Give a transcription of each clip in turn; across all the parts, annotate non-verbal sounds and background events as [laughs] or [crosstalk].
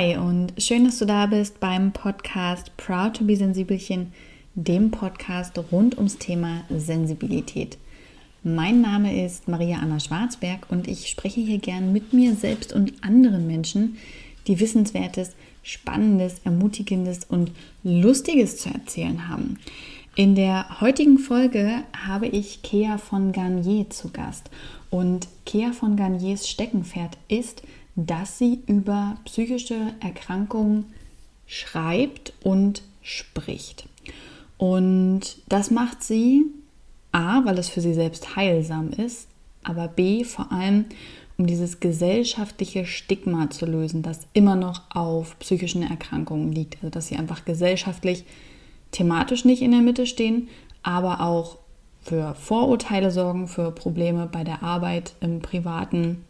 Hi und schön, dass du da bist beim Podcast Proud to be Sensibelchen, dem Podcast rund ums Thema Sensibilität. Mein Name ist Maria Anna Schwarzberg und ich spreche hier gern mit mir selbst und anderen Menschen, die Wissenswertes, Spannendes, Ermutigendes und Lustiges zu erzählen haben. In der heutigen Folge habe ich Kea von Garnier zu Gast und Kea von Garniers Steckenpferd ist, dass sie über psychische Erkrankungen schreibt und spricht. Und das macht sie A, weil es für sie selbst heilsam ist, aber B, vor allem, um dieses gesellschaftliche Stigma zu lösen, das immer noch auf psychischen Erkrankungen liegt. Also dass sie einfach gesellschaftlich thematisch nicht in der Mitte stehen, aber auch für Vorurteile sorgen, für Probleme bei der Arbeit, im privaten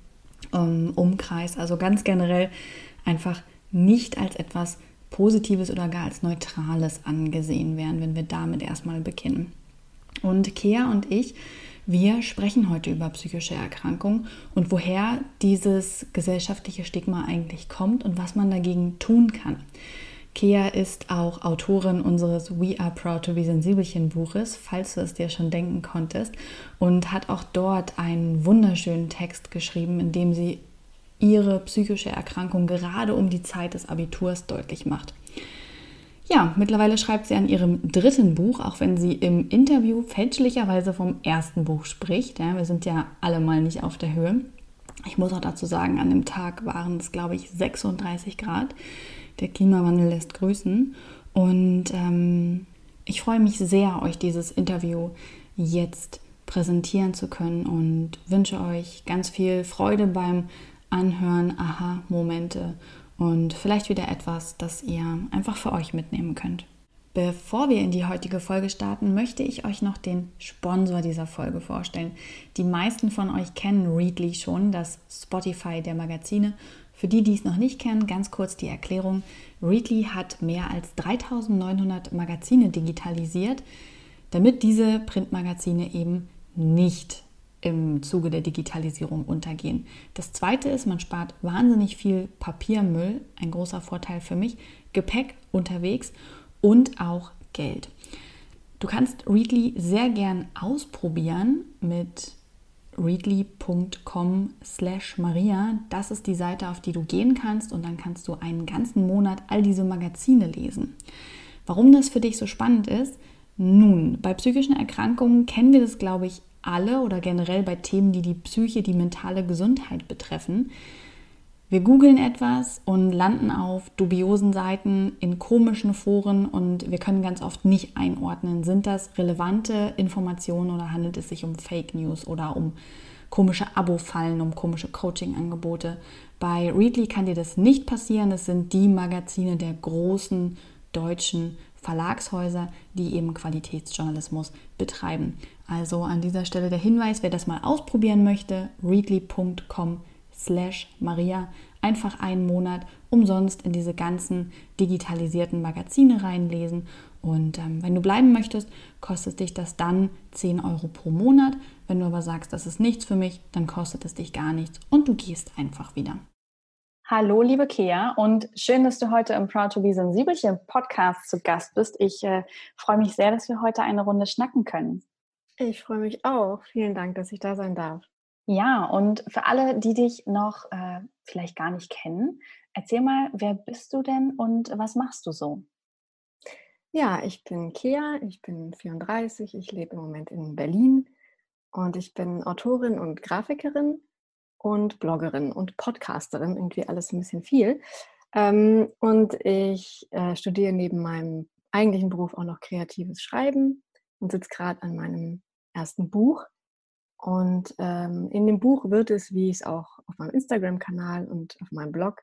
Umkreis. Also ganz generell einfach nicht als etwas Positives oder gar als Neutrales angesehen werden, wenn wir damit erstmal beginnen. Und Kea und ich, wir sprechen heute über psychische Erkrankungen und woher dieses gesellschaftliche Stigma eigentlich kommt und was man dagegen tun kann. Kea ist auch Autorin unseres We Are Proud to Be Sensibelchen Buches, falls du es dir schon denken konntest, und hat auch dort einen wunderschönen Text geschrieben, in dem sie ihre psychische Erkrankung gerade um die Zeit des Abiturs deutlich macht. Ja, mittlerweile schreibt sie an ihrem dritten Buch, auch wenn sie im Interview fälschlicherweise vom ersten Buch spricht. Ja, wir sind ja alle mal nicht auf der Höhe. Ich muss auch dazu sagen, an dem Tag waren es, glaube ich, 36 Grad. Der Klimawandel lässt grüßen. Und ähm, ich freue mich sehr, euch dieses Interview jetzt präsentieren zu können und wünsche euch ganz viel Freude beim Anhören, Aha-Momente und vielleicht wieder etwas, das ihr einfach für euch mitnehmen könnt. Bevor wir in die heutige Folge starten, möchte ich euch noch den Sponsor dieser Folge vorstellen. Die meisten von euch kennen Readly schon, das Spotify der Magazine. Für die, die es noch nicht kennen, ganz kurz die Erklärung. Readly hat mehr als 3900 Magazine digitalisiert, damit diese Printmagazine eben nicht im Zuge der Digitalisierung untergehen. Das zweite ist, man spart wahnsinnig viel Papiermüll, ein großer Vorteil für mich, Gepäck unterwegs und auch Geld. Du kannst Readly sehr gern ausprobieren mit readly.com slash Maria. Das ist die Seite, auf die du gehen kannst und dann kannst du einen ganzen Monat all diese Magazine lesen. Warum das für dich so spannend ist? Nun, bei psychischen Erkrankungen kennen wir das, glaube ich, alle oder generell bei Themen, die die Psyche, die mentale Gesundheit betreffen. Wir googeln etwas und landen auf dubiosen Seiten, in komischen Foren und wir können ganz oft nicht einordnen, sind das relevante Informationen oder handelt es sich um Fake News oder um komische Abo-Fallen, um komische Coaching-Angebote. Bei Readly kann dir das nicht passieren. Es sind die Magazine der großen deutschen Verlagshäuser, die eben Qualitätsjournalismus betreiben. Also an dieser Stelle der Hinweis, wer das mal ausprobieren möchte, readly.com slash Maria einfach einen Monat umsonst in diese ganzen digitalisierten Magazine reinlesen. Und ähm, wenn du bleiben möchtest, kostet dich das dann 10 Euro pro Monat. Wenn du aber sagst, das ist nichts für mich, dann kostet es dich gar nichts und du gehst einfach wieder. Hallo, liebe Kea, und schön, dass du heute im Proud to be Sensibelchen Podcast zu Gast bist. Ich äh, freue mich sehr, dass wir heute eine Runde schnacken können. Ich freue mich auch. Vielen Dank, dass ich da sein darf. Ja, und für alle, die dich noch äh, vielleicht gar nicht kennen, erzähl mal, wer bist du denn und was machst du so? Ja, ich bin Kea, ich bin 34, ich lebe im Moment in Berlin und ich bin Autorin und Grafikerin und Bloggerin und Podcasterin, irgendwie alles ein bisschen viel. Ähm, und ich äh, studiere neben meinem eigentlichen Beruf auch noch kreatives Schreiben und sitze gerade an meinem ersten Buch und ähm, in dem Buch wird es, wie es auch auf meinem Instagram-Kanal und auf meinem Blog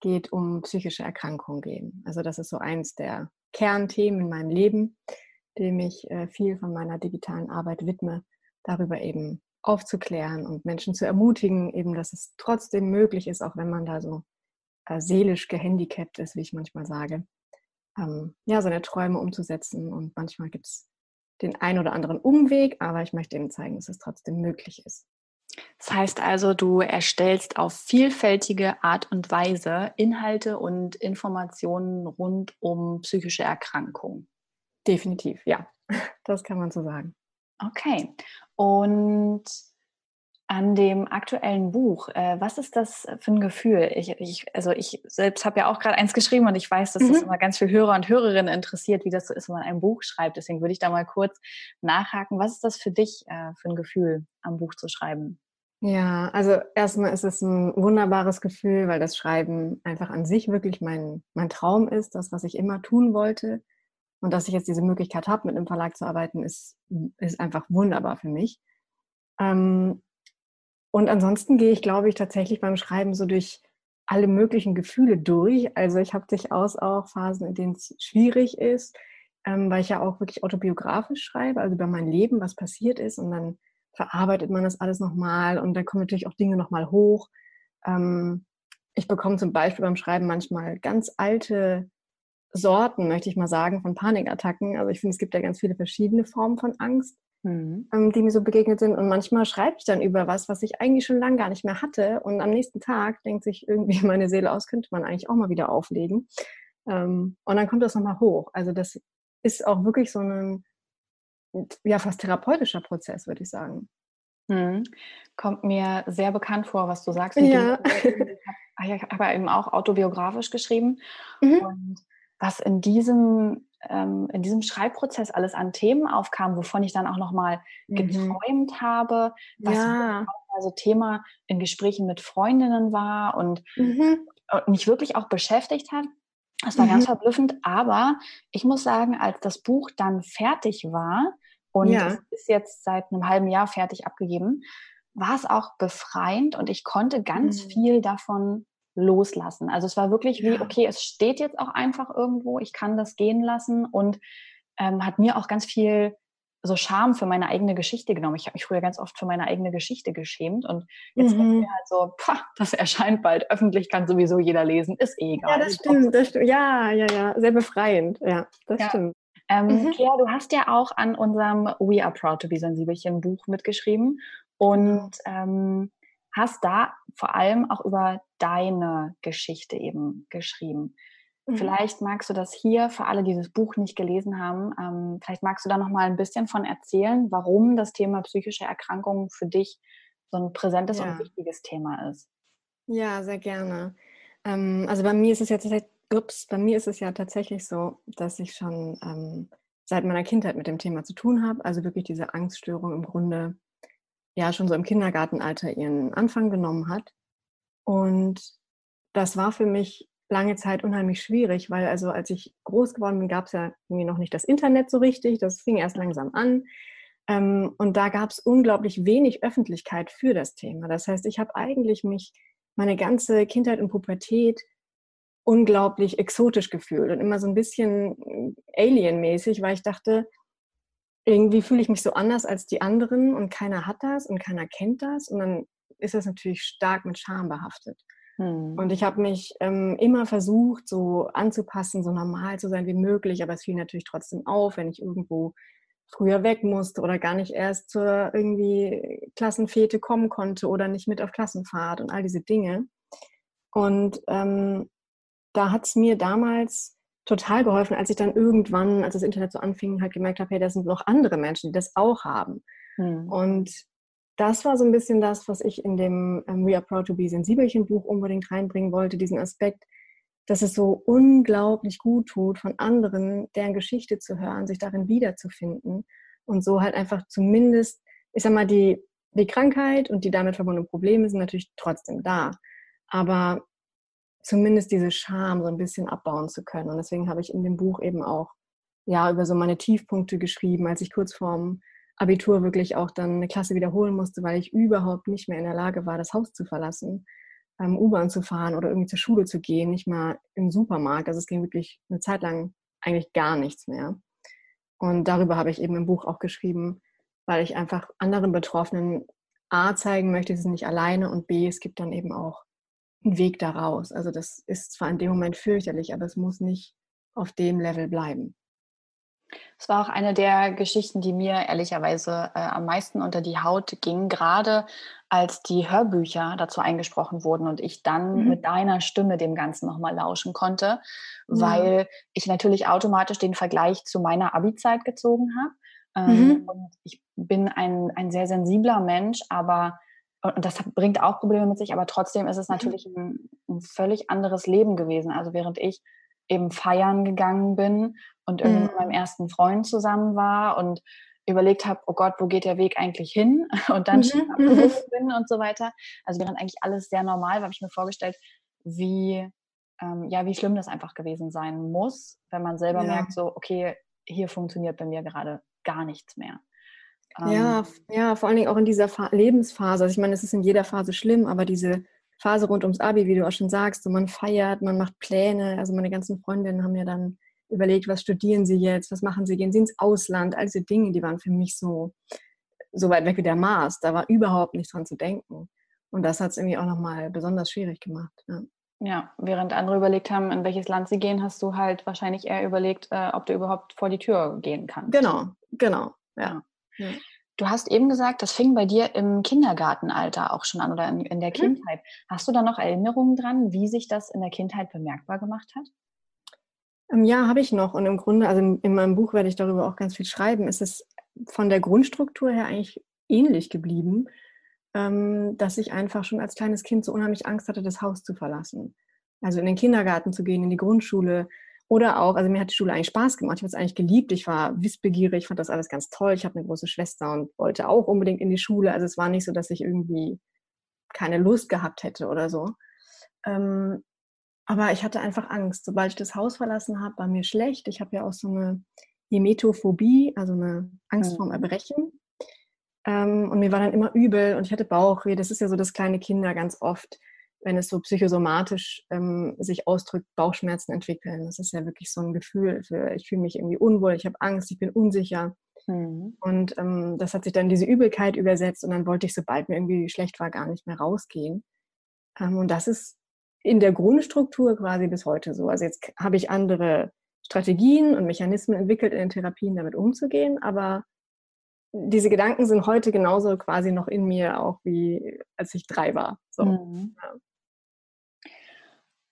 geht, um psychische Erkrankungen gehen. Also das ist so eins der Kernthemen in meinem Leben, dem ich äh, viel von meiner digitalen Arbeit widme, darüber eben aufzuklären und Menschen zu ermutigen, eben, dass es trotzdem möglich ist, auch wenn man da so äh, seelisch gehandicapt ist, wie ich manchmal sage, ähm, ja, seine Träume umzusetzen. Und manchmal gibt es den ein oder anderen Umweg, aber ich möchte Ihnen zeigen, dass es trotzdem möglich ist. Das heißt also, du erstellst auf vielfältige Art und Weise Inhalte und Informationen rund um psychische Erkrankungen. Definitiv, ja. [laughs] Das kann man so sagen. Okay. Und an dem aktuellen Buch, äh, was ist das für ein Gefühl? Ich, ich also ich selbst habe ja auch gerade eins geschrieben und ich weiß, dass mhm. das immer ganz viele Hörer und Hörerinnen interessiert, wie das so ist, wenn man ein Buch schreibt. Deswegen würde ich da mal kurz nachhaken. Was ist das für dich äh, für ein Gefühl, am Buch zu schreiben? Ja, also erstmal ist es ein wunderbares Gefühl, weil das Schreiben einfach an sich wirklich mein, mein Traum ist, das, was ich immer tun wollte. Und dass ich jetzt diese Möglichkeit habe, mit einem Verlag zu arbeiten, ist, ist einfach wunderbar für mich. Ähm, und ansonsten gehe ich, glaube ich, tatsächlich beim Schreiben so durch alle möglichen Gefühle durch. Also ich habe durchaus auch Phasen, in denen es schwierig ist, ähm, weil ich ja auch wirklich autobiografisch schreibe, also über mein Leben, was passiert ist. Und dann verarbeitet man das alles nochmal und dann kommen natürlich auch Dinge nochmal hoch. Ähm, ich bekomme zum Beispiel beim Schreiben manchmal ganz alte Sorten, möchte ich mal sagen, von Panikattacken. Also ich finde, es gibt ja ganz viele verschiedene Formen von Angst mhm. ähm, die mir so begegnet sind. Und manchmal schreibe ich dann über was, was ich eigentlich schon lange gar nicht mehr hatte. Und am nächsten Tag denkt sich irgendwie [laughs] meine Seele aus, könnte man eigentlich auch mal wieder auflegen. Ähm, und dann kommt das nochmal hoch. Also das ist auch wirklich so ein, ja, fast therapeutischer Prozess, würde ich sagen. Mhm. Kommt mir sehr bekannt vor, was du sagst. Ja. Ich habe ja eben auch autobiografisch geschrieben. Mhm. Und was in diesem ähm, in diesem Schreibprozess alles an Themen aufkam, wovon ich dann auch nochmal mhm. geträumt habe, was ja. also Thema in Gesprächen mit Freundinnen war und, mhm. und mich wirklich auch beschäftigt hat. Das war mhm. ganz verblüffend, aber ich muss sagen, als das Buch dann fertig war und ja. es ist jetzt seit einem halben Jahr fertig abgegeben, war es auch befreiend und ich konnte ganz mhm. viel davon loslassen. Also es war wirklich wie, okay, es steht jetzt auch einfach irgendwo, ich kann das gehen lassen und ähm, hat mir auch ganz viel so Scham für meine eigene Geschichte genommen. Ich habe mich früher ganz oft für meine eigene Geschichte geschämt und jetzt mhm. mir halt so, pah, das erscheint bald öffentlich, kann sowieso jeder lesen, ist eh egal. Ja, das stimmt, das stimmt. Ja, ja, ja, sehr befreiend. Ja, das ja. stimmt. Ähm, mhm. Claire, du hast ja auch an unserem We Are Proud to Be Sensibelchen Buch mitgeschrieben und ähm, hast da vor allem auch über deine Geschichte eben geschrieben. Mhm. Vielleicht magst du das hier für alle, die das Buch nicht gelesen haben, ähm, vielleicht magst du da noch mal ein bisschen von erzählen, warum das Thema psychische Erkrankungen für dich so ein präsentes ja. und wichtiges Thema ist. Ja, sehr gerne. Ähm, also bei mir ist es jetzt ups, bei mir ist es ja tatsächlich so, dass ich schon ähm, seit meiner Kindheit mit dem Thema zu tun habe. Also wirklich diese Angststörung im Grunde ja schon so im Kindergartenalter ihren Anfang genommen hat. Und das war für mich lange Zeit unheimlich schwierig, weil also als ich groß geworden bin, gab es ja irgendwie noch nicht das Internet so richtig. Das fing erst langsam an. Ähm, und da gab es unglaublich wenig Öffentlichkeit für das Thema. Das heißt, ich habe eigentlich mich meine ganze Kindheit und Pubertät unglaublich exotisch gefühlt und immer so ein bisschen alienmäßig, weil ich dachte, irgendwie fühle ich mich so anders als die anderen und keiner hat das und keiner kennt das und dann ist das natürlich stark mit Scham behaftet. Hm. Und ich habe mich ähm, immer versucht, so anzupassen, so normal zu sein wie möglich, aber es fiel natürlich trotzdem auf, wenn ich irgendwo früher weg musste oder gar nicht erst zur irgendwie Klassenfete kommen konnte oder nicht mit auf Klassenfahrt und all diese Dinge. Und ähm, da hat es mir damals total geholfen, als ich dann irgendwann, als das Internet so anfing, halt gemerkt habe, hey, da sind noch andere Menschen, die das auch haben. Hm. Und das war so ein bisschen das, was ich in dem ähm, We Are Proud to Be Sensibelchen Buch unbedingt reinbringen wollte, diesen Aspekt, dass es so unglaublich gut tut, von anderen deren Geschichte zu hören, sich darin wiederzufinden und so halt einfach zumindest, ich sag mal, die, die Krankheit und die damit verbundenen Probleme sind natürlich trotzdem da. Aber zumindest diese Scham so ein bisschen abbauen zu können. Und deswegen habe ich in dem Buch eben auch ja über so meine Tiefpunkte geschrieben, als ich kurz vorm Abitur wirklich auch dann eine Klasse wiederholen musste, weil ich überhaupt nicht mehr in der Lage war, das Haus zu verlassen, ähm, U-Bahn zu fahren oder irgendwie zur Schule zu gehen, nicht mal im Supermarkt. Also es ging wirklich eine Zeit lang eigentlich gar nichts mehr. Und darüber habe ich eben im Buch auch geschrieben, weil ich einfach anderen Betroffenen A zeigen möchte, sie sind nicht alleine und B, es gibt dann eben auch einen Weg daraus. Also das ist zwar in dem Moment fürchterlich, aber es muss nicht auf dem Level bleiben. Es war auch eine der Geschichten, die mir ehrlicherweise äh, am meisten unter die Haut ging, gerade als die Hörbücher dazu eingesprochen wurden und ich dann mhm. mit deiner Stimme dem Ganzen nochmal lauschen konnte, mhm. weil ich natürlich automatisch den Vergleich zu meiner Abi-Zeit gezogen habe. Ähm, mhm. Und ich bin ein, ein sehr sensibler Mensch, aber und das bringt auch Probleme mit sich, aber trotzdem ist es mhm. natürlich ein, ein völlig anderes Leben gewesen. Also während ich eben feiern gegangen bin und irgendwie mhm. mit meinem ersten Freund zusammen war und überlegt habe, oh Gott, wo geht der Weg eigentlich hin? [laughs] Und dann mhm. mhm. bin und so weiter. Also während eigentlich alles sehr normal war, habe ich mir vorgestellt, wie, ähm, ja, wie schlimm das einfach gewesen sein muss, wenn man selber ja. merkt, so, okay, hier funktioniert bei mir gerade gar nichts mehr. Ja, ähm, ja, vor allen Dingen auch in dieser Fa Lebensphase. Also ich meine, es ist in jeder Phase schlimm, aber diese Phase rund ums Abi, wie du auch schon sagst, so man feiert, man macht Pläne. Also meine ganzen Freundinnen haben ja dann überlegt, was studieren sie jetzt, was machen sie, gehen sie ins Ausland. All diese Dinge, die waren für mich so, so weit weg wie der Mars. Da war überhaupt nicht dran zu denken. Und das hat es irgendwie auch nochmal besonders schwierig gemacht. Ja. ja. während andere überlegt haben, in welches Land sie gehen, hast du halt wahrscheinlich eher überlegt, äh, ob du überhaupt vor die Tür gehen kannst. Genau, genau, ja. Ja. Du hast eben gesagt, das fing bei dir im Kindergartenalter auch schon an oder in, in der mhm. Kindheit. Hast du da noch Erinnerungen dran, wie sich das in der Kindheit bemerkbar gemacht hat? Ähm, ja, habe ich noch. Und im Grunde, also in meinem Buch werde ich darüber auch ganz viel schreiben, ist es von der Grundstruktur her eigentlich ähnlich geblieben, ähm, dass ich einfach schon als kleines Kind so unheimlich Angst hatte, das Haus zu verlassen. Also in den Kindergarten zu gehen, in die Grundschule, oder auch, also mir hat die Schule eigentlich Spaß gemacht. Ich habe es eigentlich geliebt. Ich war wissbegierig, fand das alles ganz toll. Ich habe eine große Schwester und wollte auch unbedingt in die Schule. Also es war nicht so, dass ich irgendwie keine Lust gehabt hätte oder so. Ähm, aber ich hatte einfach Angst. Sobald ich das Haus verlassen habe, war mir schlecht. Ich habe ja auch so eine Emetophobie, also eine Angst vorm mhm. Erbrechen. Ähm, und mir war dann immer übel und ich hatte Bauchweh. Das ist ja so, dass kleine Kinder ganz oft wenn es so psychosomatisch ähm, sich ausdrückt, Bauchschmerzen entwickeln. Das ist ja wirklich so ein Gefühl für, ich fühle mich irgendwie unwohl, ich habe Angst, ich bin unsicher. Mhm. Und ähm, das hat sich dann diese Übelkeit übersetzt und dann wollte ich, sobald mir irgendwie schlecht war, gar nicht mehr rausgehen. Ähm, und das ist in der Grundstruktur quasi bis heute so. Also jetzt habe ich andere Strategien und Mechanismen entwickelt in den Therapien, damit umzugehen, aber diese Gedanken sind heute genauso quasi noch in mir, auch wie als ich drei war. So. Mhm. Ja.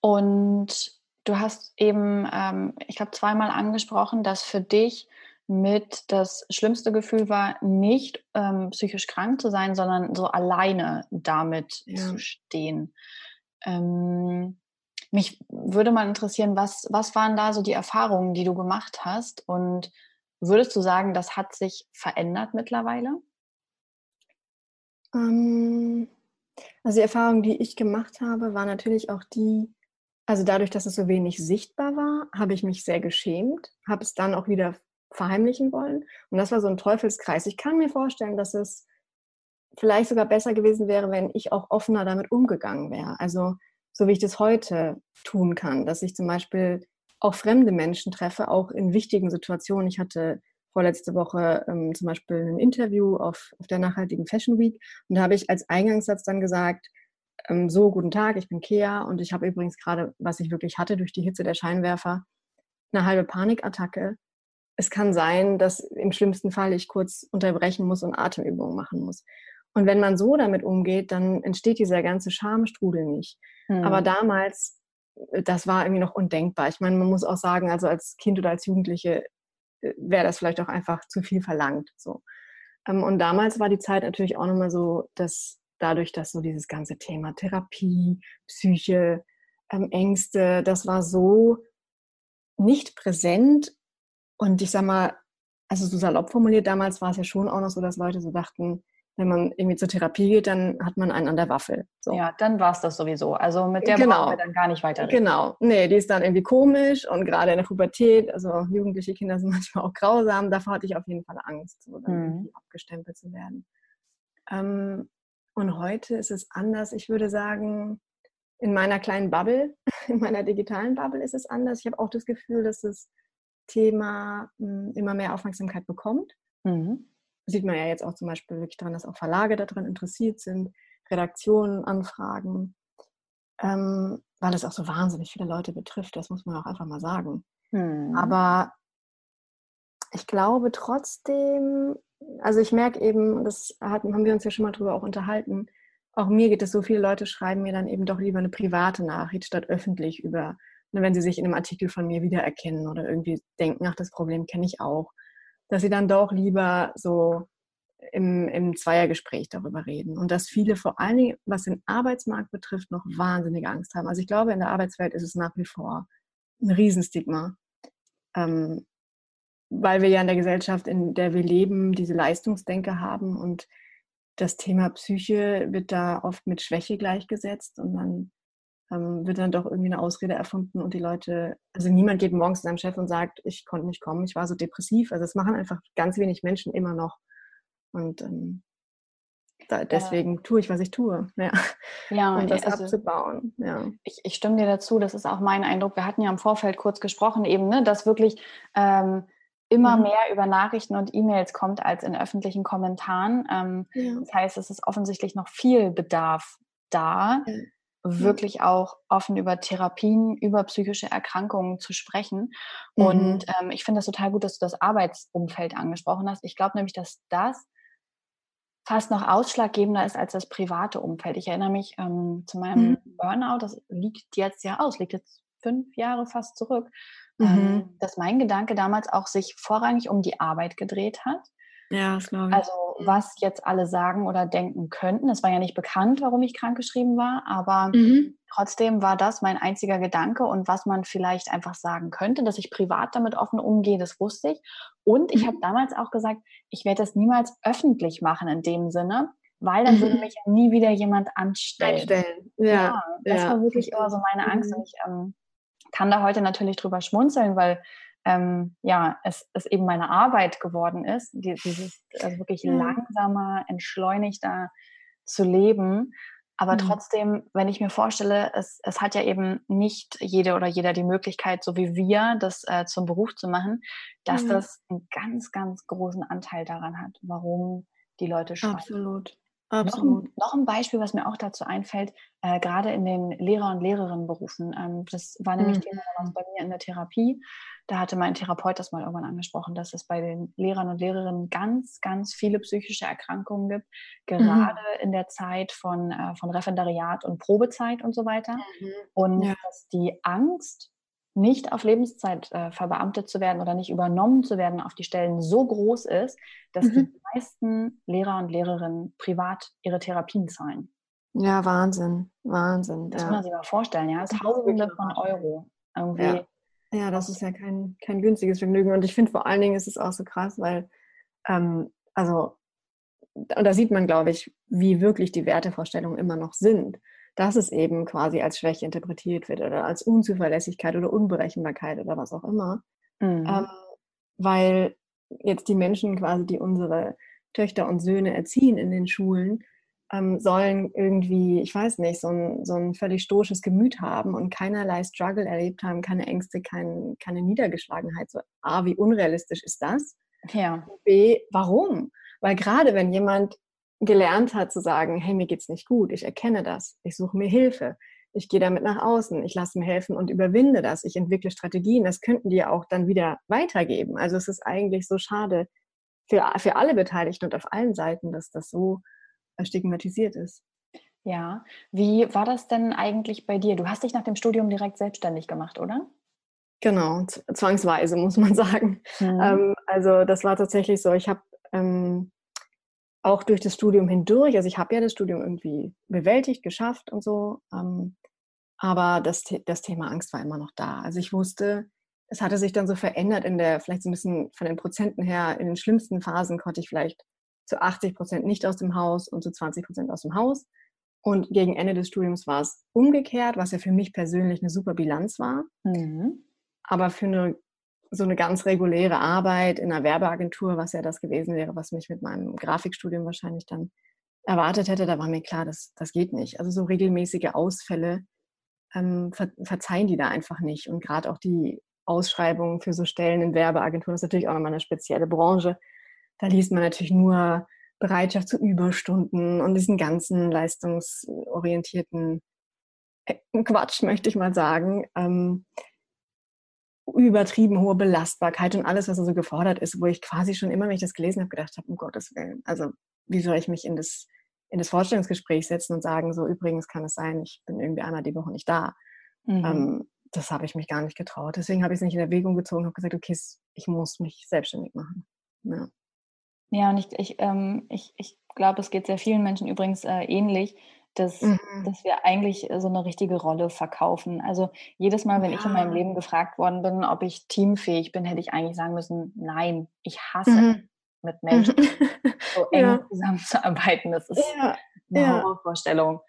Und du hast eben, ähm, ich glaube, zweimal angesprochen, dass für dich mit das schlimmste Gefühl war, nicht ähm, psychisch krank zu sein, sondern so alleine damit ja. zu stehen. Ähm, mich würde mal interessieren, was, was waren da so die Erfahrungen, die du gemacht hast? Und würdest du sagen, das hat sich verändert mittlerweile? Ähm, also die Erfahrung, die ich gemacht habe, war natürlich auch die, also dadurch, dass es so wenig sichtbar war, habe ich mich sehr geschämt, habe es dann auch wieder verheimlichen wollen. Und das war so ein Teufelskreis. Ich kann mir vorstellen, dass es vielleicht sogar besser gewesen wäre, wenn ich auch offener damit umgegangen wäre. Also so wie ich das heute tun kann, dass ich zum Beispiel auch fremde Menschen treffe, auch in wichtigen Situationen. Ich hatte vorletzte Woche ähm, zum Beispiel ein Interview auf, auf der nachhaltigen Fashion Week und da habe ich als Eingangssatz dann gesagt, ähm, so, guten Tag, ich bin Kea und ich habe übrigens gerade, was ich wirklich hatte durch die Hitze der Scheinwerfer, eine halbe Panikattacke. Es kann sein, dass im schlimmsten Fall ich kurz unterbrechen muss und Atemübungen machen muss. Und wenn man so damit umgeht, dann entsteht dieser ganze Schamstrudel nicht. Hm. Aber damals, äh, das war irgendwie noch undenkbar. Ich meine, man muss auch sagen, also als Kind oder als Jugendliche äh, wäre das vielleicht auch einfach zu viel verlangt. So. Ähm, und damals war die Zeit natürlich auch nochmal so, dass dadurch, dass so dieses ganze Thema Therapie, Psyche, ähm, Ängste, das war so nicht präsent. Und ich sag mal, also so salopp formuliert, damals war es ja schon auch noch so, dass Leute so dachten, wenn man irgendwie zur Therapie geht, dann hat man einen an der Waffel. So. Ja, dann war es das sowieso. Also mit der genau. brauchen wir dann gar nicht weiter Genau. Nee, die ist dann irgendwie komisch und gerade in der Pubertät, also jugendliche Kinder sind [laughs] manchmal auch grausam, davor hatte ich auf jeden Fall Angst, so dann mhm. irgendwie abgestempelt zu werden. Ähm, und heute ist es anders. Ich würde sagen, in meiner kleinen Bubble, [laughs] in meiner digitalen Bubble ist es anders. Ich habe auch das Gefühl, dass das Thema hm, immer mehr Aufmerksamkeit bekommt. Mhm. Sieht man ja jetzt auch zum Beispiel wirklich daran, dass auch Verlage daran interessiert sind, Redaktionen anfragen, ähm, weil es auch so wahnsinnig viele Leute betrifft. Das muss man auch einfach mal sagen. Mhm. Aber ich glaube trotzdem, also ich merke eben, das hatten, haben wir uns ja schon mal drüber auch unterhalten, auch mir geht es so, viele Leute schreiben mir dann eben doch lieber eine private Nachricht statt öffentlich über, ne, wenn sie sich in einem Artikel von mir wiedererkennen oder irgendwie denken, ach, das Problem kenne ich auch, dass sie dann doch lieber so im, im Zweiergespräch darüber reden. Und dass viele vor allen Dingen, was den Arbeitsmarkt betrifft, noch wahnsinnige Angst haben. Also ich glaube, in der Arbeitswelt ist es nach wie vor ein Riesenstigma. Ähm, weil wir ja in der Gesellschaft, in der wir leben, diese Leistungsdenke haben und das Thema Psyche wird da oft mit Schwäche gleichgesetzt und dann ähm, wird dann doch irgendwie eine Ausrede erfunden und die Leute, also niemand geht morgens zu seinem Chef und sagt, ich konnte nicht kommen, ich war so depressiv. Also das machen einfach ganz wenig Menschen immer noch. Und ähm, da, deswegen ja. tue ich, was ich tue. Ja, ja [laughs] und das also, abzubauen. Ja. Ich, ich, stimme dir dazu, das ist auch mein Eindruck. Wir hatten ja im Vorfeld kurz gesprochen, eben, ne, dass wirklich ähm, immer mhm. mehr über Nachrichten und E-Mails kommt als in öffentlichen Kommentaren. Ähm, ja. Das heißt, es ist offensichtlich noch viel Bedarf da, ja. wirklich auch offen über Therapien, über psychische Erkrankungen zu sprechen. Mhm. Und ähm, ich finde es total gut, dass du das Arbeitsumfeld angesprochen hast. Ich glaube nämlich, dass das fast noch ausschlaggebender ist als das private Umfeld. Ich erinnere mich ähm, zu meinem mhm. Burnout, das liegt jetzt ja aus, liegt jetzt fünf Jahre fast zurück, mhm. dass mein Gedanke damals auch sich vorrangig um die Arbeit gedreht hat. Ja, das glaube ich. Also was jetzt alle sagen oder denken könnten. Es war ja nicht bekannt, warum ich krankgeschrieben war, aber mhm. trotzdem war das mein einziger Gedanke und was man vielleicht einfach sagen könnte, dass ich privat damit offen umgehe, das wusste ich. Und ich mhm. habe damals auch gesagt, ich werde das niemals öffentlich machen in dem Sinne, weil dann würde mhm. mich ja nie wieder jemand anstellen. Einstellen. Ja, ja das ja. war wirklich immer so meine Angst. Und ich ähm, kann da heute natürlich drüber schmunzeln, weil ähm, ja, es, es eben meine Arbeit geworden ist, die, dieses also wirklich mhm. langsamer, entschleunigter zu leben. Aber mhm. trotzdem, wenn ich mir vorstelle, es, es hat ja eben nicht jede oder jeder die Möglichkeit, so wie wir, das äh, zum Beruf zu machen, dass mhm. das einen ganz, ganz großen Anteil daran hat, warum die Leute schreiben. Absolut. Noch ein, noch ein, Beispiel, was mir auch dazu einfällt, äh, gerade in den Lehrer- und Lehrerinnenberufen. Ähm, das war nämlich mhm. Thema bei mir in der Therapie. Da hatte mein Therapeut das mal irgendwann angesprochen, dass es bei den Lehrern und Lehrerinnen ganz, ganz viele psychische Erkrankungen gibt, mhm. gerade mhm. in der Zeit von, äh, von Referendariat und Probezeit und so weiter. Mhm. Und ja. dass die Angst nicht auf Lebenszeit äh, verbeamtet zu werden oder nicht übernommen zu werden auf die Stellen so groß ist, dass mhm. die meisten Lehrer und Lehrerinnen privat ihre Therapien zahlen. Ja, Wahnsinn, Wahnsinn. Das ja. muss man sich mal vorstellen, ja. Tausende von Euro. Irgendwie. Ja. ja, das ist ja kein, kein günstiges Vergnügen. Und ich finde vor allen Dingen ist es auch so krass, weil, ähm, also, und da sieht man, glaube ich, wie wirklich die Wertevorstellungen immer noch sind dass es eben quasi als Schwäche interpretiert wird oder als Unzuverlässigkeit oder Unberechenbarkeit oder was auch immer. Mhm. Ähm, weil jetzt die Menschen quasi, die unsere Töchter und Söhne erziehen in den Schulen, ähm, sollen irgendwie, ich weiß nicht, so ein, so ein völlig stoisches Gemüt haben und keinerlei Struggle erlebt haben, keine Ängste, kein, keine Niedergeschlagenheit. So, A, wie unrealistisch ist das? Ja. B, warum? Weil gerade wenn jemand gelernt hat zu sagen, hey, mir geht's nicht gut, ich erkenne das, ich suche mir Hilfe, ich gehe damit nach außen, ich lasse mir helfen und überwinde das, ich entwickle Strategien, das könnten die ja auch dann wieder weitergeben. Also es ist eigentlich so schade für, für alle Beteiligten und auf allen Seiten, dass das so stigmatisiert ist. Ja, wie war das denn eigentlich bei dir? Du hast dich nach dem Studium direkt selbstständig gemacht, oder? Genau, zwangsweise muss man [laughs] sagen. Mhm. Ähm, also das war tatsächlich so. Ich habe ähm, auch durch das Studium hindurch, also ich habe ja das Studium irgendwie bewältigt, geschafft und so, ähm, aber das, das Thema Angst war immer noch da. Also ich wusste, es hatte sich dann so verändert in der, vielleicht so ein bisschen von den Prozenten her, in den schlimmsten Phasen konnte ich vielleicht zu 80 Prozent nicht aus dem Haus und zu 20 Prozent aus dem Haus. Und gegen Ende des Studiums war es umgekehrt, was ja für mich persönlich eine super Bilanz war. Mhm. Aber für eine so eine ganz reguläre Arbeit in einer Werbeagentur, was ja das gewesen wäre, was mich mit meinem Grafikstudium wahrscheinlich dann erwartet hätte, da war mir klar, das, das geht nicht. Also so regelmäßige Ausfälle ähm, ver verzeihen die da einfach nicht. Und gerade auch die Ausschreibungen für so Stellen in Werbeagenturen ist natürlich auch nochmal eine spezielle Branche. Da liest man natürlich nur Bereitschaft zu Überstunden und diesen ganzen leistungsorientierten äh, Quatsch, möchte ich mal sagen. Ähm, übertrieben hohe Belastbarkeit und alles, was so gefordert ist, wo ich quasi schon immer, wenn ich das gelesen habe, gedacht habe, um Gottes Willen, also wie soll ich mich in das, in das Vorstellungsgespräch setzen und sagen, so übrigens kann es sein, ich bin irgendwie einmal die Woche nicht da. Mhm. Ähm, das habe ich mich gar nicht getraut. Deswegen habe ich es nicht in Erwägung gezogen und habe gesagt, okay, ich muss mich selbstständig machen. Ja. Ja, und ich, ich, ähm, ich, ich glaube, es geht sehr vielen Menschen übrigens äh, ähnlich, dass, mhm. dass wir eigentlich so eine richtige Rolle verkaufen. Also jedes Mal, wenn ja. ich in meinem Leben gefragt worden bin, ob ich teamfähig bin, hätte ich eigentlich sagen müssen, nein, ich hasse mhm. mit Menschen [laughs] so eng ja. zusammenzuarbeiten. Das ist ja. eine ja. Horrorvorstellung.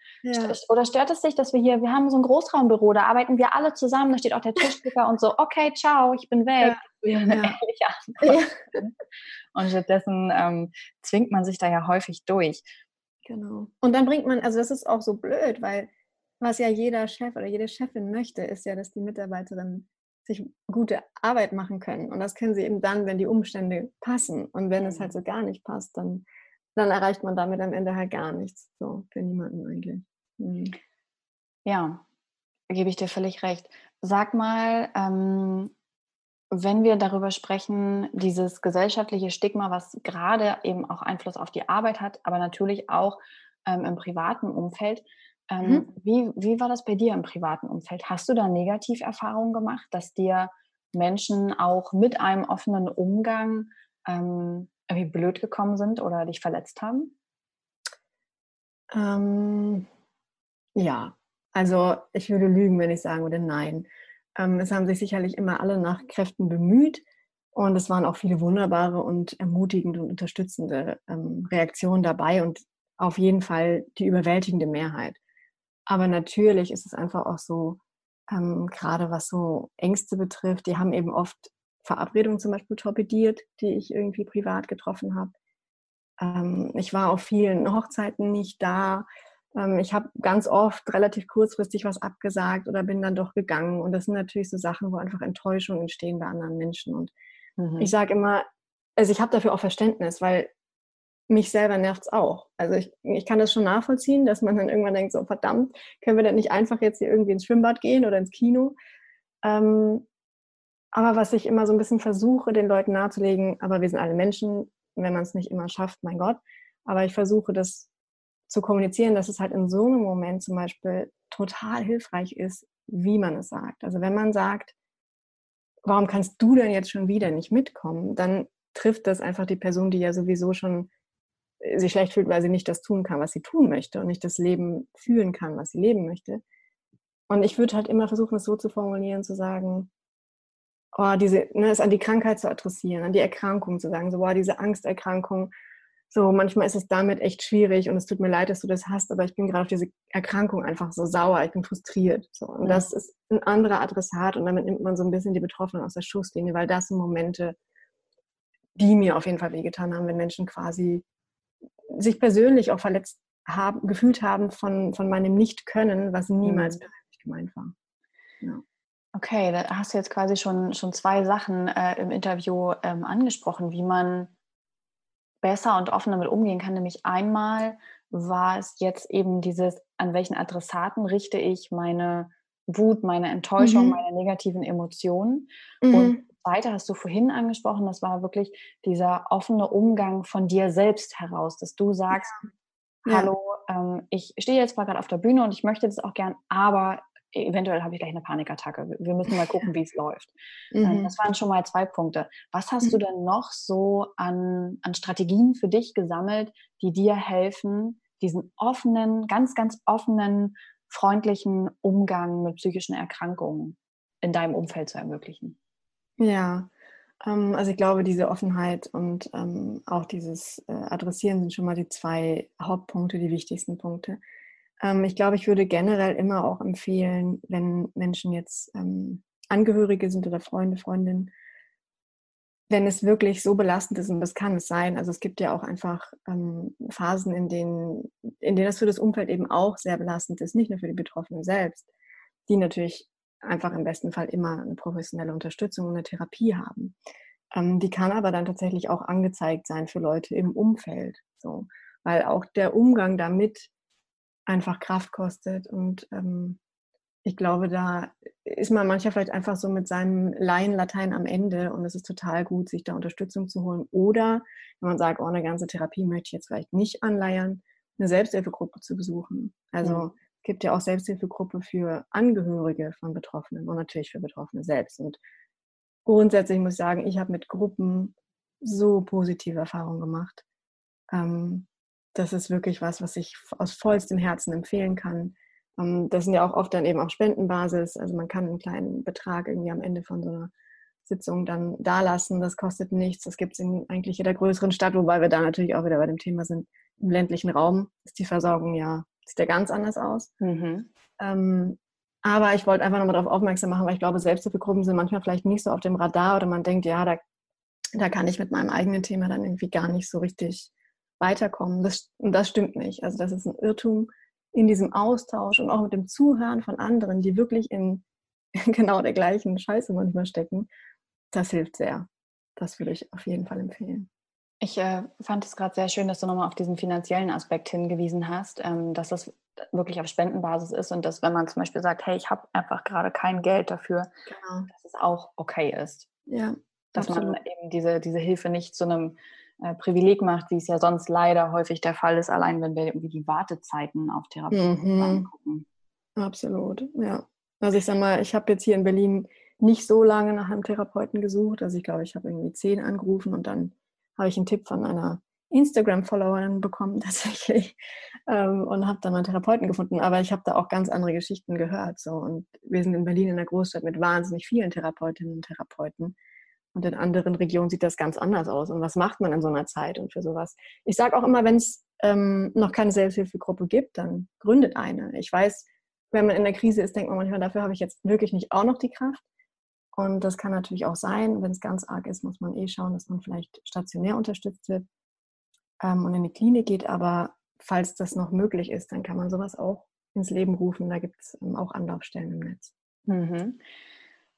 Oder stört es dich, dass wir hier, wir haben so ein Großraumbüro, da arbeiten wir alle zusammen, da steht auch der Tischkicker und so, okay, ciao, ich bin weg. Und stattdessen ähm, zwingt man sich da ja häufig durch. Genau. Und dann bringt man, also das ist auch so blöd, weil was ja jeder Chef oder jede Chefin möchte, ist ja, dass die Mitarbeiterinnen sich gute Arbeit machen können. Und das können sie eben dann, wenn die Umstände passen. Und wenn es halt so gar nicht passt, dann, dann erreicht man damit am Ende halt gar nichts. So, für niemanden eigentlich. Mhm. Ja, gebe ich dir völlig recht. Sag mal, ähm, wenn wir darüber sprechen, dieses gesellschaftliche Stigma, was gerade eben auch Einfluss auf die Arbeit hat, aber natürlich auch ähm, im privaten Umfeld. Ähm, mhm. wie, wie war das bei dir im privaten Umfeld? Hast du da Negativerfahrungen gemacht, dass dir Menschen auch mit einem offenen Umgang ähm, irgendwie blöd gekommen sind oder dich verletzt haben? Ähm, ja, also ich würde lügen, wenn ich sagen würde nein. Ähm, es haben sich sicherlich immer alle nach Kräften bemüht und es waren auch viele wunderbare und ermutigende und unterstützende ähm, Reaktionen dabei und auf jeden Fall die überwältigende Mehrheit. Aber natürlich ist es einfach auch so, ähm, gerade was so Ängste betrifft, die haben eben oft Verabredungen zum Beispiel torpediert, die ich irgendwie privat getroffen habe. Ich war auf vielen Hochzeiten nicht da. Ähm, ich habe ganz oft relativ kurzfristig was abgesagt oder bin dann doch gegangen. Und das sind natürlich so Sachen, wo einfach Enttäuschungen entstehen bei anderen Menschen. Und mhm. ich sage immer, also ich habe dafür auch Verständnis, weil mich selber nervt es auch. Also ich, ich kann das schon nachvollziehen, dass man dann irgendwann denkt, so verdammt, können wir denn nicht einfach jetzt hier irgendwie ins Schwimmbad gehen oder ins Kino? Ähm, aber was ich immer so ein bisschen versuche, den Leuten nahezulegen, aber wir sind alle Menschen, wenn man es nicht immer schafft, mein Gott. Aber ich versuche das zu kommunizieren, dass es halt in so einem Moment zum Beispiel total hilfreich ist, wie man es sagt. Also wenn man sagt, warum kannst du denn jetzt schon wieder nicht mitkommen, dann trifft das einfach die Person, die ja sowieso schon äh, sich schlecht fühlt, weil sie nicht das tun kann, was sie tun möchte und nicht das Leben fühlen kann, was sie leben möchte. Und ich würde halt immer versuchen, es so zu formulieren, zu sagen, oh, diese, ne, es an die Krankheit zu adressieren, an die Erkrankung zu sagen, so, boah, diese Angsterkrankung, so, manchmal ist es damit echt schwierig und es tut mir leid, dass du das hast, aber ich bin gerade auf diese Erkrankung einfach so sauer, ich bin frustriert. So. Und ja. das ist ein anderer Adressat und damit nimmt man so ein bisschen die Betroffenen aus der Schusslinie, weil das sind Momente, die mir auf jeden Fall wehgetan haben, wenn Menschen quasi sich persönlich auch verletzt haben, gefühlt haben von, von meinem Nicht-Können, was niemals mhm. persönlich gemeint war. Ja. Okay, da hast du jetzt quasi schon, schon zwei Sachen äh, im Interview ähm, angesprochen, wie man besser und offener damit umgehen kann. Nämlich einmal war es jetzt eben dieses, an welchen Adressaten richte ich meine Wut, meine Enttäuschung, mhm. meine negativen Emotionen. Mhm. Und weiter hast du vorhin angesprochen, das war wirklich dieser offene Umgang von dir selbst heraus, dass du sagst, ja. hallo, ähm, ich stehe jetzt mal gerade auf der Bühne und ich möchte das auch gern, aber eventuell habe ich gleich eine Panikattacke. Wir müssen mal [laughs] gucken, wie es läuft. Ähm, mhm. Das waren schon mal zwei Punkte. Was hast mhm. du denn noch so an, an Strategien für dich gesammelt, die dir helfen, diesen offenen, ganz, ganz offenen, freundlichen Umgang mit psychischen Erkrankungen in deinem Umfeld zu ermöglichen? Ja, ähm, also ich glaube, diese Offenheit und ähm, auch dieses äh, Adressieren sind schon mal die zwei Hauptpunkte, die wichtigsten Punkte. Ähm, ich glaube, ich würde generell immer auch empfehlen, wenn Menschen jetzt ähm, Angehörige sind oder Freunde, Freundinnen, wenn es wirklich so belastend ist, und das kann es sein, also es gibt ja auch einfach ähm, Phasen, in denen, in denen das für das Umfeld eben auch sehr belastend ist, nicht nur für die Betroffenen selbst, die natürlich einfach im besten Fall immer eine professionelle Unterstützung und eine Therapie haben. Ähm, die kann aber dann tatsächlich auch angezeigt sein für Leute im Umfeld. So. Weil auch der Umgang damit einfach Kraft kostet und ähm, ich glaube, da ist man manchmal vielleicht einfach so mit seinem Laien-Latein am Ende und es ist total gut, sich da Unterstützung zu holen. Oder wenn man sagt, oh, eine ganze Therapie möchte ich jetzt vielleicht nicht anleiern, eine Selbsthilfegruppe zu besuchen. Also mhm. es gibt ja auch Selbsthilfegruppe für Angehörige von Betroffenen und natürlich für Betroffene selbst. Und grundsätzlich muss ich sagen, ich habe mit Gruppen so positive Erfahrungen gemacht. Ähm, das ist wirklich was, was ich aus vollstem Herzen empfehlen kann. Ähm, das sind ja auch oft dann eben auch Spendenbasis. Also man kann einen kleinen Betrag irgendwie am Ende von so einer Sitzung dann dalassen. Das kostet nichts. Das gibt es in eigentlich jeder größeren Stadt, wobei wir da natürlich auch wieder bei dem Thema sind. Im ländlichen Raum ist die Versorgung ja, sieht ja ganz anders aus. Mhm. Ähm, aber ich wollte einfach nochmal darauf aufmerksam machen, weil ich glaube, Selbsthilfegruppen sind manchmal vielleicht nicht so auf dem Radar oder man denkt, ja, da, da kann ich mit meinem eigenen Thema dann irgendwie gar nicht so richtig weiterkommen. Das, und das stimmt nicht. Also das ist ein Irrtum in diesem Austausch und auch mit dem Zuhören von anderen, die wirklich in [laughs] genau der gleichen Scheiße manchmal stecken. Das hilft sehr. Das würde ich auf jeden Fall empfehlen. Ich äh, fand es gerade sehr schön, dass du nochmal auf diesen finanziellen Aspekt hingewiesen hast, ähm, dass das wirklich auf Spendenbasis ist und dass, wenn man zum Beispiel sagt, hey, ich habe einfach gerade kein Geld dafür, genau. dass es auch okay ist. Ja. Dass absolut. man eben diese, diese Hilfe nicht zu einem äh, Privileg macht, wie es ja sonst leider häufig der Fall ist, allein wenn wir irgendwie die Wartezeiten auf Therapie mhm. angucken. Absolut, ja. Also ich sag mal, ich habe jetzt hier in Berlin nicht so lange nach einem Therapeuten gesucht. Also ich glaube, ich habe irgendwie zehn angerufen und dann habe ich einen Tipp von einer Instagram-Followerin bekommen [laughs] tatsächlich ähm, und habe dann einen Therapeuten gefunden. Aber ich habe da auch ganz andere Geschichten gehört. So. Und wir sind in Berlin in einer Großstadt mit wahnsinnig vielen Therapeutinnen und Therapeuten. Und in anderen Regionen sieht das ganz anders aus. Und was macht man in so einer Zeit und für sowas? Ich sage auch immer, wenn es ähm, noch keine Selbsthilfegruppe gibt, dann gründet eine. Ich weiß, wenn man in der Krise ist, denkt man manchmal, dafür habe ich jetzt wirklich nicht auch noch die Kraft. Und das kann natürlich auch sein, wenn es ganz arg ist, muss man eh schauen, dass man vielleicht stationär unterstützt wird ähm, und in die Klinik geht. Aber falls das noch möglich ist, dann kann man sowas auch ins Leben rufen. Da gibt es ähm, auch Anlaufstellen im Netz. Mhm.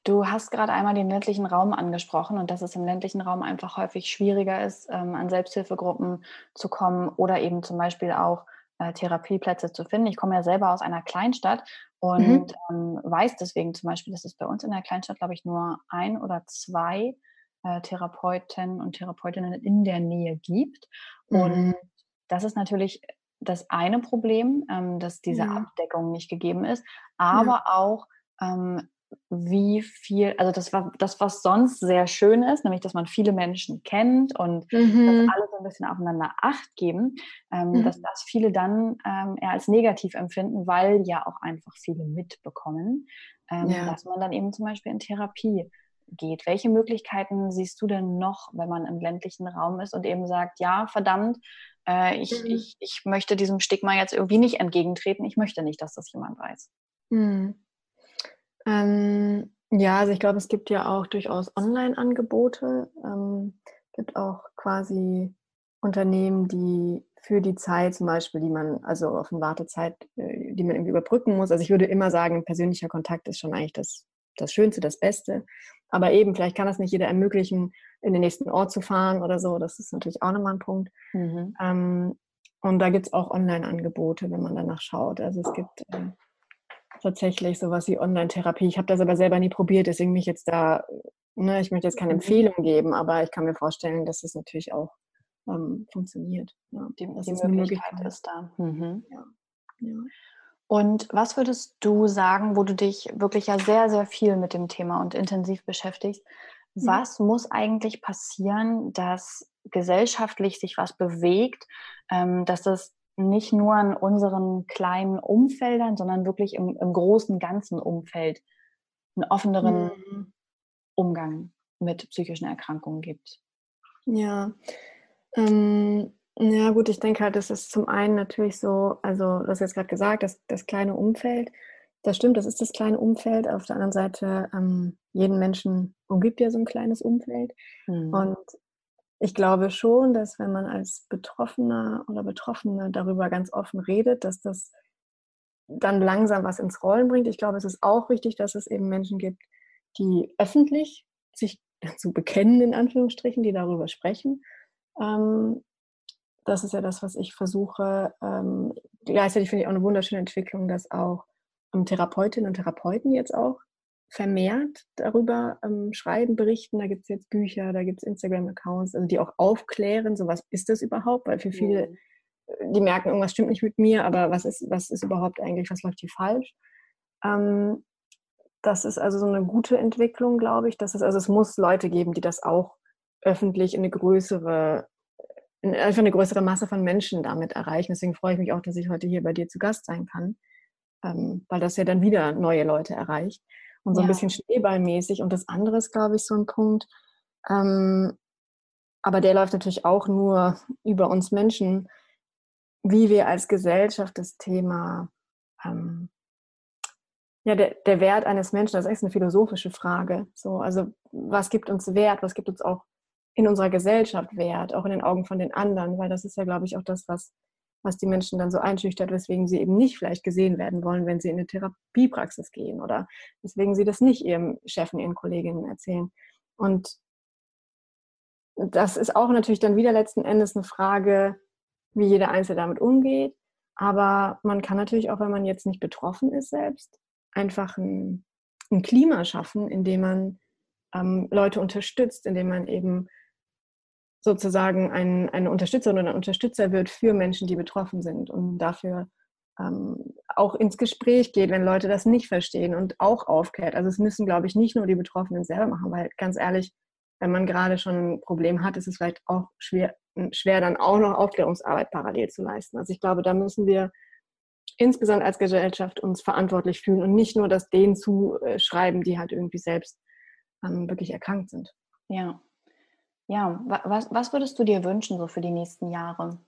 Du hast gerade einmal den ländlichen Raum angesprochen und dass es im ländlichen Raum einfach häufig schwieriger ist, ähm, an Selbsthilfegruppen zu kommen oder eben zum Beispiel auch äh, Therapieplätze zu finden. Ich komme ja selber aus einer Kleinstadt und mhm. ähm, weiß deswegen zum Beispiel, dass es bei uns in der Kleinstadt, glaube ich, nur ein oder zwei äh, Therapeuten und Therapeutinnen in der Nähe gibt. Mhm. Und das ist natürlich das eine Problem, ähm, dass diese ja. Abdeckung nicht gegeben ist, aber ja. auch ähm, wie viel, also das war das, was sonst sehr schön ist, nämlich dass man viele Menschen kennt und mhm. dass alle so ein bisschen aufeinander Acht geben, ähm, mhm. dass das viele dann ähm, eher als negativ empfinden, weil ja auch einfach viele mitbekommen, ähm, ja. dass man dann eben zum Beispiel in Therapie geht. Welche Möglichkeiten siehst du denn noch, wenn man im ländlichen Raum ist und eben sagt, ja, verdammt, äh, ich, mhm. ich, ich möchte diesem Stigma jetzt irgendwie nicht entgegentreten, ich möchte nicht, dass das jemand weiß. Ähm, ja, also ich glaube, es gibt ja auch durchaus Online-Angebote. Ähm, gibt auch quasi Unternehmen, die für die Zeit zum Beispiel, die man, also auf eine Wartezeit, äh, die man irgendwie überbrücken muss. Also ich würde immer sagen, persönlicher Kontakt ist schon eigentlich das, das Schönste, das Beste. Aber eben, vielleicht kann das nicht jeder ermöglichen, in den nächsten Ort zu fahren oder so. Das ist natürlich auch nochmal ein Punkt. Mhm. Ähm, und da gibt es auch Online-Angebote, wenn man danach schaut. Also es gibt äh, tatsächlich sowas wie Online-Therapie. Ich habe das aber selber nie probiert, deswegen mich jetzt da, ne, ich möchte jetzt keine mhm. Empfehlung geben, aber ich kann mir vorstellen, dass es natürlich auch ähm, funktioniert. Ja, die, das die Möglichkeit, Möglichkeit ist da. Mhm. Ja. ja. Und was würdest du sagen, wo du dich wirklich ja sehr, sehr viel mit dem Thema und intensiv beschäftigst? Mhm. Was muss eigentlich passieren, dass gesellschaftlich sich was bewegt, ähm, dass es nicht nur in unseren kleinen Umfeldern, sondern wirklich im, im großen, ganzen Umfeld einen offeneren mhm. Umgang mit psychischen Erkrankungen gibt. Ja, ähm, ja gut, ich denke halt, das ist zum einen natürlich so, also du hast jetzt gerade gesagt, das, das kleine Umfeld, das stimmt, das ist das kleine Umfeld. Auf der anderen Seite, ähm, jeden Menschen umgibt ja so ein kleines Umfeld. Mhm. Und ich glaube schon, dass wenn man als Betroffener oder Betroffene darüber ganz offen redet, dass das dann langsam was ins Rollen bringt. Ich glaube, es ist auch wichtig, dass es eben Menschen gibt, die öffentlich sich [laughs] dazu bekennen, in Anführungsstrichen, die darüber sprechen. Ähm, das ist ja das, was ich versuche. Ähm, gleichzeitig finde ich auch eine wunderschöne Entwicklung, dass auch ähm, Therapeutinnen und Therapeuten jetzt auch vermehrt darüber ähm, schreiben, berichten. Da gibt es jetzt Bücher, da gibt es Instagram-Accounts, also die auch aufklären, so was ist das überhaupt, weil für viele, mhm. die merken, irgendwas stimmt nicht mit mir, aber was ist, was ist überhaupt eigentlich, was läuft hier falsch? Ähm, das ist also so eine gute Entwicklung, glaube ich. Das ist, also es muss Leute geben, die das auch öffentlich in eine größere, in einfach eine größere Masse von Menschen damit erreichen. Deswegen freue ich mich auch, dass ich heute hier bei dir zu Gast sein kann, ähm, weil das ja dann wieder neue Leute erreicht und so ein bisschen schneeballmäßig. Und das andere ist, glaube ich, so ein Punkt. Ähm, aber der läuft natürlich auch nur über uns Menschen, wie wir als Gesellschaft das Thema, ähm, ja, der, der Wert eines Menschen, das ist echt eine philosophische Frage. So, also was gibt uns Wert, was gibt uns auch in unserer Gesellschaft Wert, auch in den Augen von den anderen, weil das ist ja, glaube ich, auch das, was was die Menschen dann so einschüchtert, weswegen sie eben nicht vielleicht gesehen werden wollen, wenn sie in eine Therapiepraxis gehen oder weswegen sie das nicht ihrem Chef ihren Kolleginnen erzählen. Und das ist auch natürlich dann wieder letzten Endes eine Frage, wie jeder Einzelne damit umgeht. Aber man kann natürlich auch, wenn man jetzt nicht betroffen ist selbst, einfach ein, ein Klima schaffen, in dem man ähm, Leute unterstützt, indem man eben sozusagen ein, eine Unterstützerin oder ein Unterstützer wird für Menschen, die betroffen sind und dafür ähm, auch ins Gespräch geht, wenn Leute das nicht verstehen und auch aufklärt. Also es müssen, glaube ich, nicht nur die Betroffenen selber machen, weil ganz ehrlich, wenn man gerade schon ein Problem hat, ist es vielleicht auch schwer, schwer dann auch noch Aufklärungsarbeit parallel zu leisten. Also ich glaube, da müssen wir insgesamt als Gesellschaft uns verantwortlich fühlen und nicht nur das denen zuschreiben, die halt irgendwie selbst ähm, wirklich erkrankt sind. Ja, ja, was, was würdest du dir wünschen so für die nächsten Jahre?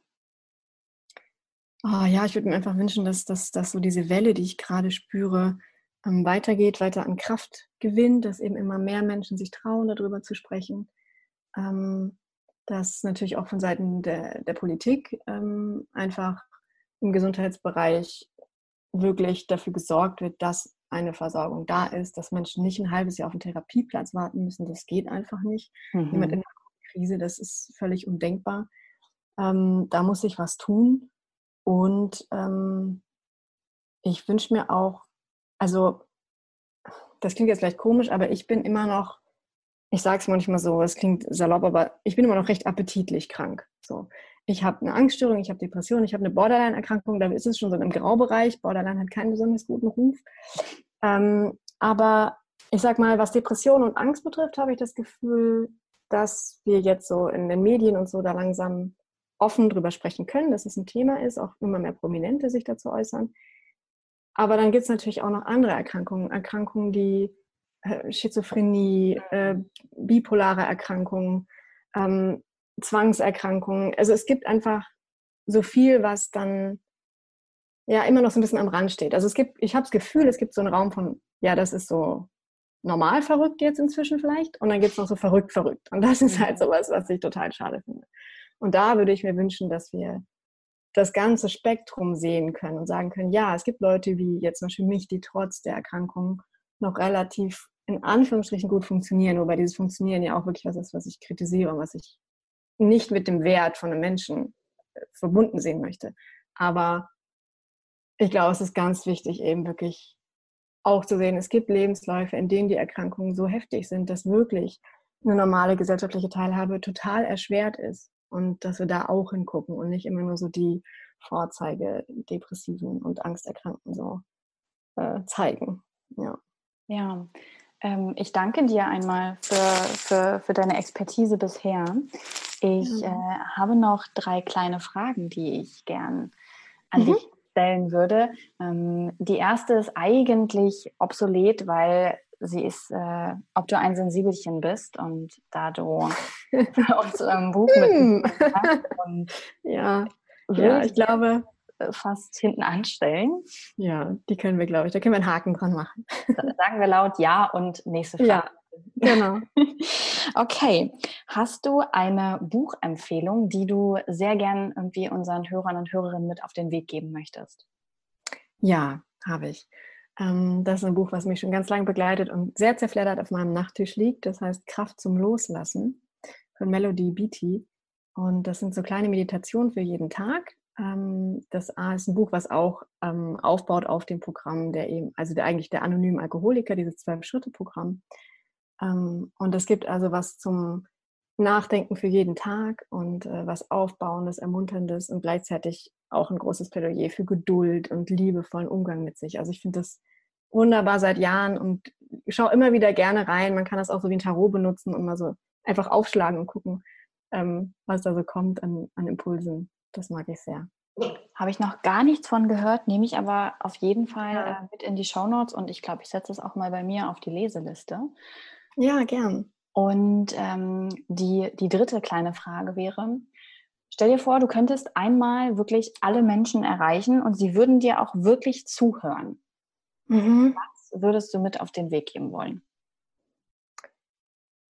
Oh, ja, ich würde mir einfach wünschen, dass, dass, dass so diese Welle, die ich gerade spüre, ähm, weitergeht, weiter an Kraft gewinnt, dass eben immer mehr Menschen sich trauen, darüber zu sprechen. Ähm, dass natürlich auch von Seiten der, der Politik ähm, einfach im Gesundheitsbereich wirklich dafür gesorgt wird, dass eine Versorgung da ist, dass Menschen nicht ein halbes Jahr auf einen Therapieplatz warten müssen. Das geht einfach nicht. Mhm. Jemand in Krise, das ist völlig undenkbar. Ähm, da muss ich was tun. Und ähm, ich wünsche mir auch, also das klingt jetzt vielleicht komisch, aber ich bin immer noch, ich sage es manchmal so, es klingt salopp, aber ich bin immer noch recht appetitlich krank. So. Ich habe eine Angststörung, ich habe Depression, ich habe eine Borderline-Erkrankung, da ist es schon so im Graubereich. Borderline hat keinen besonders guten Ruf. Ähm, aber ich sag mal, was Depression und Angst betrifft, habe ich das Gefühl, dass wir jetzt so in den Medien und so da langsam offen drüber sprechen können, dass es ein Thema ist, auch immer mehr Prominente sich dazu äußern. Aber dann gibt es natürlich auch noch andere Erkrankungen, Erkrankungen, die äh, Schizophrenie, äh, bipolare Erkrankungen, ähm, Zwangserkrankungen. Also es gibt einfach so viel, was dann ja immer noch so ein bisschen am Rand steht. Also es gibt, ich habe das Gefühl, es gibt so einen Raum von, ja, das ist so normal verrückt jetzt inzwischen vielleicht und dann gibt es noch so verrückt verrückt. Und das ist halt mhm. sowas, was ich total schade finde. Und da würde ich mir wünschen, dass wir das ganze Spektrum sehen können und sagen können, ja, es gibt Leute wie jetzt zum Beispiel mich, die trotz der Erkrankung noch relativ in Anführungsstrichen gut funktionieren, wobei dieses Funktionieren ja auch wirklich was ist, was ich kritisiere und was ich nicht mit dem Wert von einem Menschen äh, verbunden sehen möchte. Aber ich glaube, es ist ganz wichtig, eben wirklich auch zu sehen, es gibt Lebensläufe, in denen die Erkrankungen so heftig sind, dass wirklich eine normale gesellschaftliche Teilhabe total erschwert ist. Und dass wir da auch hingucken und nicht immer nur so die Vorzeige Depressiven und Angsterkrankten so äh, zeigen. Ja, ja ähm, ich danke dir einmal für, für, für deine Expertise bisher. Ich ja. äh, habe noch drei kleine Fragen, die ich gern an mhm. dich stellen würde. Ähm, die erste ist eigentlich obsolet, weil sie ist, äh, ob du ein Sensibelchen bist und da du [laughs] uns ein Buch mit hm. und [laughs] ja, ja, ich glaube fast hinten anstellen. Ja, die können wir, glaube ich. Da können wir einen Haken dran machen. Sagen wir laut Ja und nächste Frage. Ja, genau. [laughs] okay. Hast du eine Buchempfehlung, die du sehr gern irgendwie unseren Hörern und Hörerinnen mit auf den Weg geben möchtest? Ja, habe ich. Ähm, das ist ein Buch, was mich schon ganz lange begleitet und sehr zerfleddert auf meinem Nachttisch liegt. Das heißt Kraft zum Loslassen von Melody Beatty. Und das sind so kleine Meditationen für jeden Tag. Ähm, das A ist ein Buch, was auch ähm, aufbaut auf dem Programm, der eben, also der eigentlich der anonyme Alkoholiker, dieses Zwölf-Schritte-Programm. Ähm, und es gibt also was zum Nachdenken für jeden Tag und äh, was Aufbauendes, Ermunterndes und gleichzeitig auch ein großes Plädoyer für Geduld und liebevollen Umgang mit sich. Also ich finde das wunderbar seit Jahren und schaue immer wieder gerne rein. Man kann das auch so wie ein Tarot benutzen und mal so einfach aufschlagen und gucken, ähm, was da so kommt an, an Impulsen. Das mag ich sehr. Habe ich noch gar nichts von gehört, nehme ich aber auf jeden Fall ja. Äh, mit in die Shownotes und ich glaube, ich setze es auch mal bei mir auf die Leseliste. Ja, gern. Und ähm, die, die dritte kleine Frage wäre, stell dir vor, du könntest einmal wirklich alle Menschen erreichen und sie würden dir auch wirklich zuhören. Mhm. Was würdest du mit auf den Weg geben wollen?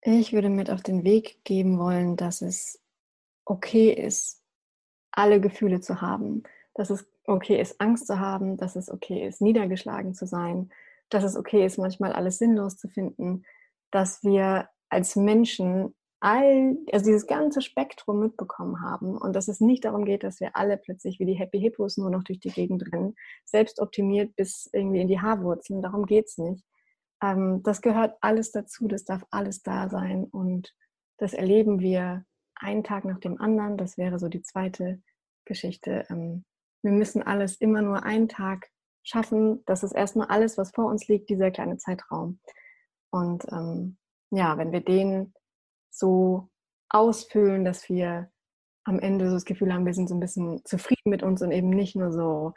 Ich würde mit auf den Weg geben wollen, dass es okay ist, alle Gefühle zu haben, dass es okay ist, Angst zu haben, dass es okay ist, niedergeschlagen zu sein, dass es okay ist, manchmal alles sinnlos zu finden, dass wir als Menschen all, also dieses ganze Spektrum mitbekommen haben und dass es nicht darum geht, dass wir alle plötzlich wie die Happy Hippos nur noch durch die Gegend rennen, selbst optimiert bis irgendwie in die Haarwurzeln, darum geht es nicht. Ähm, das gehört alles dazu, das darf alles da sein und das erleben wir einen Tag nach dem anderen. Das wäre so die zweite Geschichte. Ähm, wir müssen alles immer nur einen Tag schaffen. Das ist erstmal alles, was vor uns liegt, dieser kleine Zeitraum. Und ähm, ja, wenn wir den so ausfüllen, dass wir am Ende so das Gefühl haben, wir sind so ein bisschen zufrieden mit uns und eben nicht nur so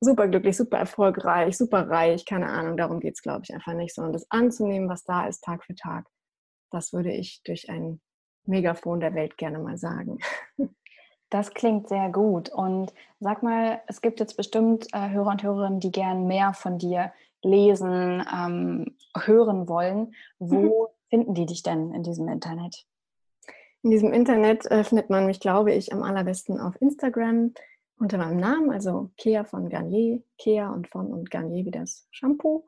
super glücklich, super erfolgreich, super reich, keine Ahnung, darum geht es, glaube ich, einfach nicht, sondern das anzunehmen, was da ist, Tag für Tag. Das würde ich durch ein Megafon der Welt gerne mal sagen. [laughs] Das klingt sehr gut. Und sag mal, es gibt jetzt bestimmt äh, Hörer und Hörerinnen, die gern mehr von dir lesen, ähm, hören wollen. Wo mhm. finden die dich denn in diesem Internet? In diesem Internet äh, findet man mich, glaube ich, am allerbesten auf Instagram unter meinem Namen, also Kea von Garnier, Kea und von und Garnier wie das Shampoo,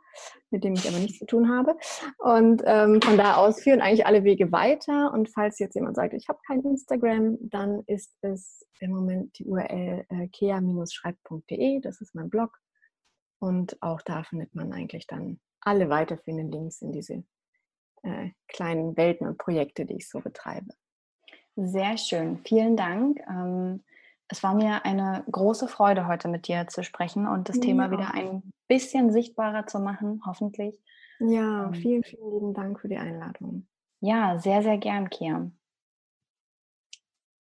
mit dem ich aber nichts zu tun habe. Und ähm, von da aus führen eigentlich alle Wege weiter. Und falls jetzt jemand sagt, ich habe kein Instagram, dann ist es im Moment die URL äh, kea-schreibt.de, das ist mein Blog. Und auch da findet man eigentlich dann alle weiterführenden Links in diese äh, kleinen Welten und Projekte, die ich so betreibe. Sehr schön, vielen Dank. Ähm es war mir eine große Freude, heute mit dir zu sprechen und das ja. Thema wieder ein bisschen sichtbarer zu machen, hoffentlich. Ja, ähm. vielen, vielen lieben Dank für die Einladung. Ja, sehr, sehr gern, Kian.